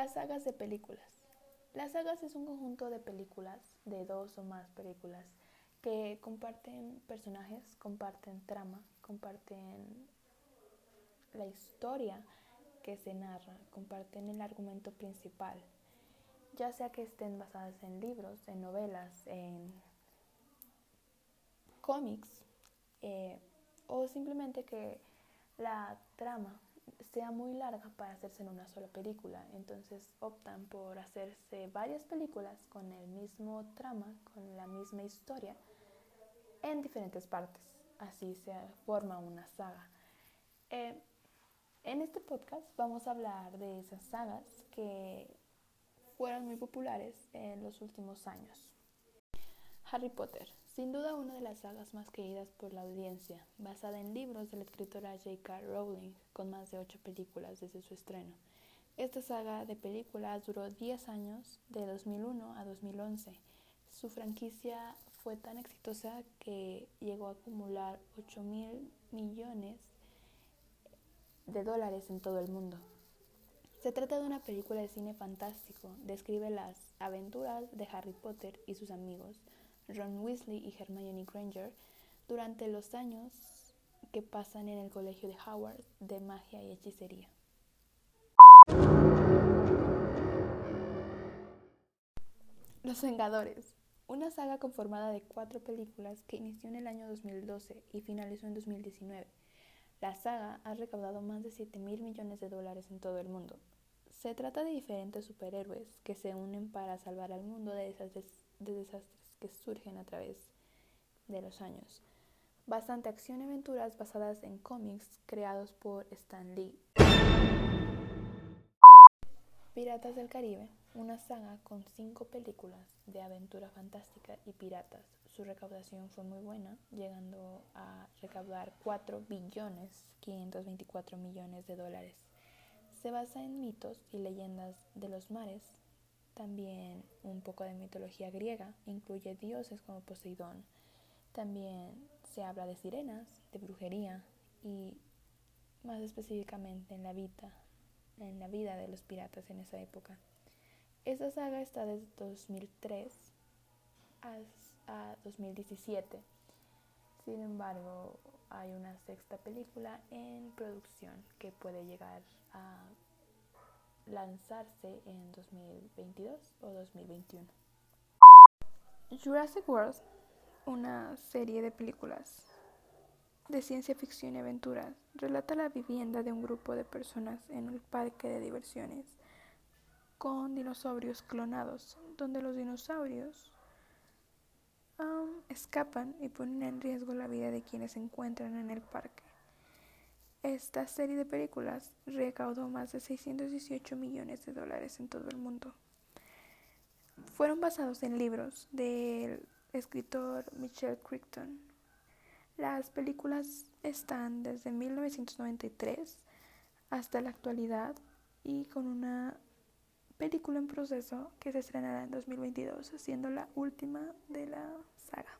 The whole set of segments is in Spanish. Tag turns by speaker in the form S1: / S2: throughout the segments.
S1: Las sagas de películas. Las sagas es un conjunto de películas, de dos o más películas, que comparten personajes, comparten trama, comparten la historia que se narra, comparten el argumento principal, ya sea que estén basadas en libros, en novelas, en cómics, eh, o simplemente que la trama sea muy larga para hacerse en una sola película. Entonces optan por hacerse varias películas con el mismo trama, con la misma historia, en diferentes partes. Así se forma una saga. Eh, en este podcast vamos a hablar de esas sagas que fueron muy populares en los últimos años. Harry Potter, sin duda una de las sagas más queridas por la audiencia, basada en libros de la escritora J.K. Rowling, con más de ocho películas desde su estreno. Esta saga de películas duró 10 años, de 2001 a 2011. Su franquicia fue tan exitosa que llegó a acumular 8 mil millones de dólares en todo el mundo. Se trata de una película de cine fantástico. Describe las aventuras de Harry Potter y sus amigos, Ron Weasley y Hermione Granger, durante los años que pasan en el colegio de Howard de magia y hechicería. Los Vengadores, una saga conformada de cuatro películas que inició en el año 2012 y finalizó en 2019. La saga ha recaudado más de 7 mil millones de dólares en todo el mundo. Se trata de diferentes superhéroes que se unen para salvar al mundo de desastres, de desastres que surgen a través de los años. Bastante acción y aventuras basadas en cómics creados por Stan Lee. Piratas del Caribe, una saga con cinco películas de aventura fantástica y piratas su recaudación fue muy buena, llegando a recaudar 4 billones 524 millones de dólares. Se basa en mitos y leyendas de los mares, también un poco de mitología griega, incluye dioses como Poseidón. También se habla de sirenas, de brujería y más específicamente en la vida, en la vida de los piratas en esa época. Esta saga está desde 2003 hasta 2017. Sin embargo, hay una sexta película en producción que puede llegar a lanzarse en 2022 o 2021. Jurassic World, una serie de películas de ciencia ficción y aventuras, relata la vivienda de un grupo de personas en un parque de diversiones con dinosaurios clonados, donde los dinosaurios escapan y ponen en riesgo la vida de quienes se encuentran en el parque. Esta serie de películas recaudó más de 618 millones de dólares en todo el mundo. Fueron basados en libros del escritor Michelle Crichton. Las películas están desde 1993 hasta la actualidad y con una película en proceso que se estrenará en 2022, siendo la última de la saga.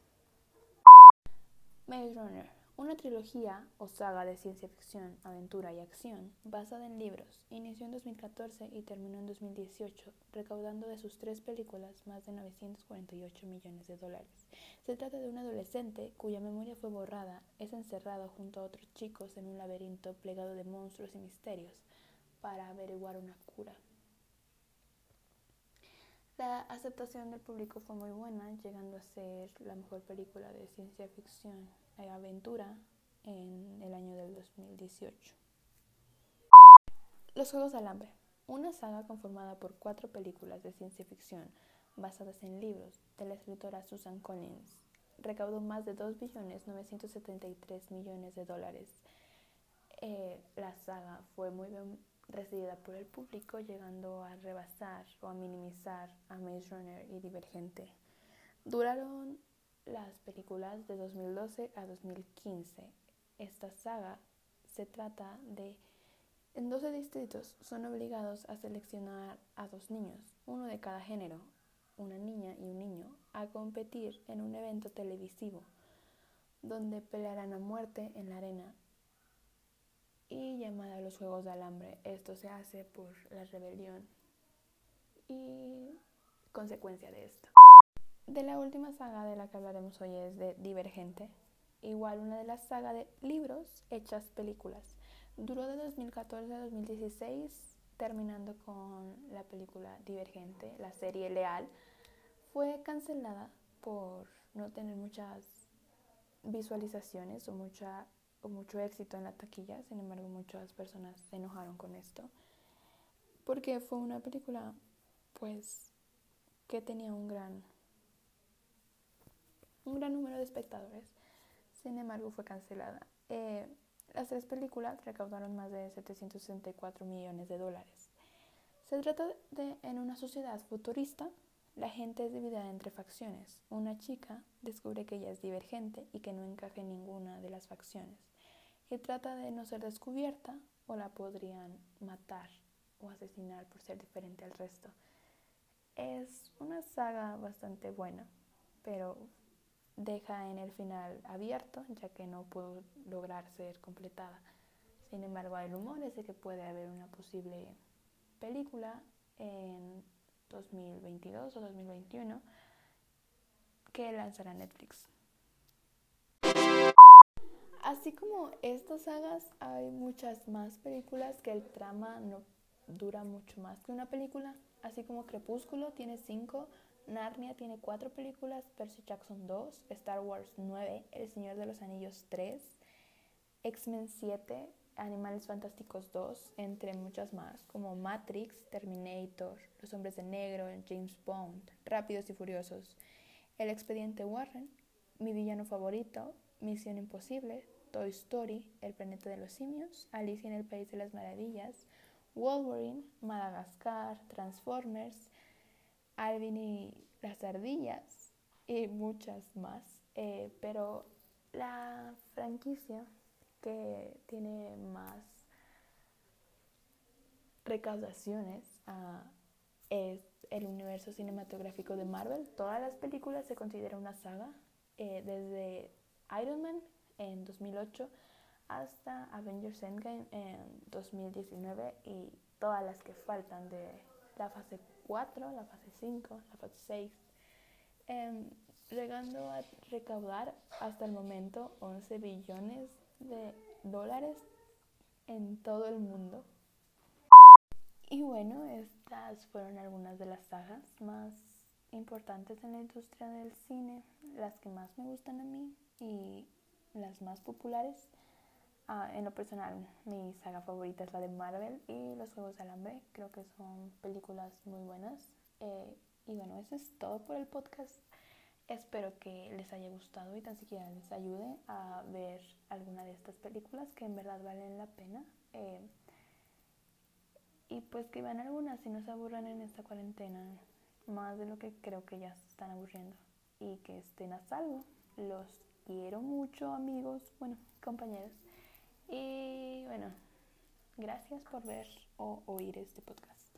S1: Maze Runner, una trilogía o saga de ciencia ficción, aventura y acción basada en libros, inició en 2014 y terminó en 2018, recaudando de sus tres películas más de 948 millones de dólares. Se trata de un adolescente cuya memoria fue borrada, es encerrado junto a otros chicos en un laberinto plegado de monstruos y misterios para averiguar una cura la aceptación del público fue muy buena, llegando a ser la mejor película de ciencia ficción aventura en el año del 2018. Los Juegos del Hambre, una saga conformada por cuatro películas de ciencia ficción basadas en libros de la escritora Susan Collins, recaudó más de 2.973 millones de dólares. Eh, la saga fue muy bien recibida por el público, llegando a rebasar o a minimizar a Maze Runner y Divergente. Duraron las películas de 2012 a 2015. Esta saga se trata de en 12 distritos son obligados a seleccionar a dos niños, uno de cada género, una niña y un niño, a competir en un evento televisivo donde pelearán a muerte en la arena y llamada a los Juegos de Alambre. Esto se hace por la rebelión y consecuencia de esto. De la última saga de la que hablaremos hoy es de Divergente, igual una de las sagas de libros hechas películas. Duró de 2014 a 2016, terminando con la película Divergente, la serie Leal. Fue cancelada por no tener muchas visualizaciones o, mucha, o mucho éxito en la taquilla, sin embargo muchas personas se enojaron con esto, porque fue una película pues que tenía un gran un gran número de espectadores. Sin embargo, fue cancelada. Eh, las tres películas recaudaron más de 764 millones de dólares. Se trata de, en una sociedad futurista, la gente es dividida entre facciones. Una chica descubre que ella es divergente y que no encaja en ninguna de las facciones. Y trata de no ser descubierta o la podrían matar o asesinar por ser diferente al resto. Es una saga bastante buena, pero deja en el final abierto, ya que no pudo lograr ser completada. Sin embargo, hay rumores de que puede haber una posible película en 2022 o 2021 que lanzará Netflix. Así como estas sagas, hay muchas más películas que el trama no dura mucho más que una película. Así como Crepúsculo tiene cinco, Narnia tiene cuatro películas, Percy Jackson 2, Star Wars 9, El Señor de los Anillos 3, X-Men 7, Animales Fantásticos 2, entre muchas más, como Matrix, Terminator, Los Hombres de Negro, James Bond, Rápidos y Furiosos, El Expediente Warren, Mi Villano Favorito, Misión Imposible, Toy Story, El Planeta de los Simios, Alicia en el País de las Maravillas, Wolverine, Madagascar, Transformers, Alvin y las ardillas y muchas más. Eh, pero la franquicia que tiene más recaudaciones ah, es el universo cinematográfico de Marvel. Todas las películas se consideran una saga, eh, desde Iron Man en 2008 hasta Avengers Endgame en 2019 y todas las que faltan de la fase 4, la fase 5, la fase 6, em, llegando a recaudar hasta el momento 11 billones de dólares en todo el mundo. Y bueno, estas fueron algunas de las sagas más importantes en la industria del cine, las que más me gustan a mí y las más populares. Ah, en lo personal, mi saga favorita es la de Marvel y Los Juegos del Hambre. Creo que son películas muy buenas. Eh, y bueno, eso es todo por el podcast. Espero que les haya gustado y tan siquiera les ayude a ver alguna de estas películas que en verdad valen la pena. Eh, y pues que vean algunas si no se aburran en esta cuarentena, más de lo que creo que ya se están aburriendo. Y que estén a salvo. Los quiero mucho, amigos, bueno, compañeros. Y bueno, gracias por ver o oír este podcast.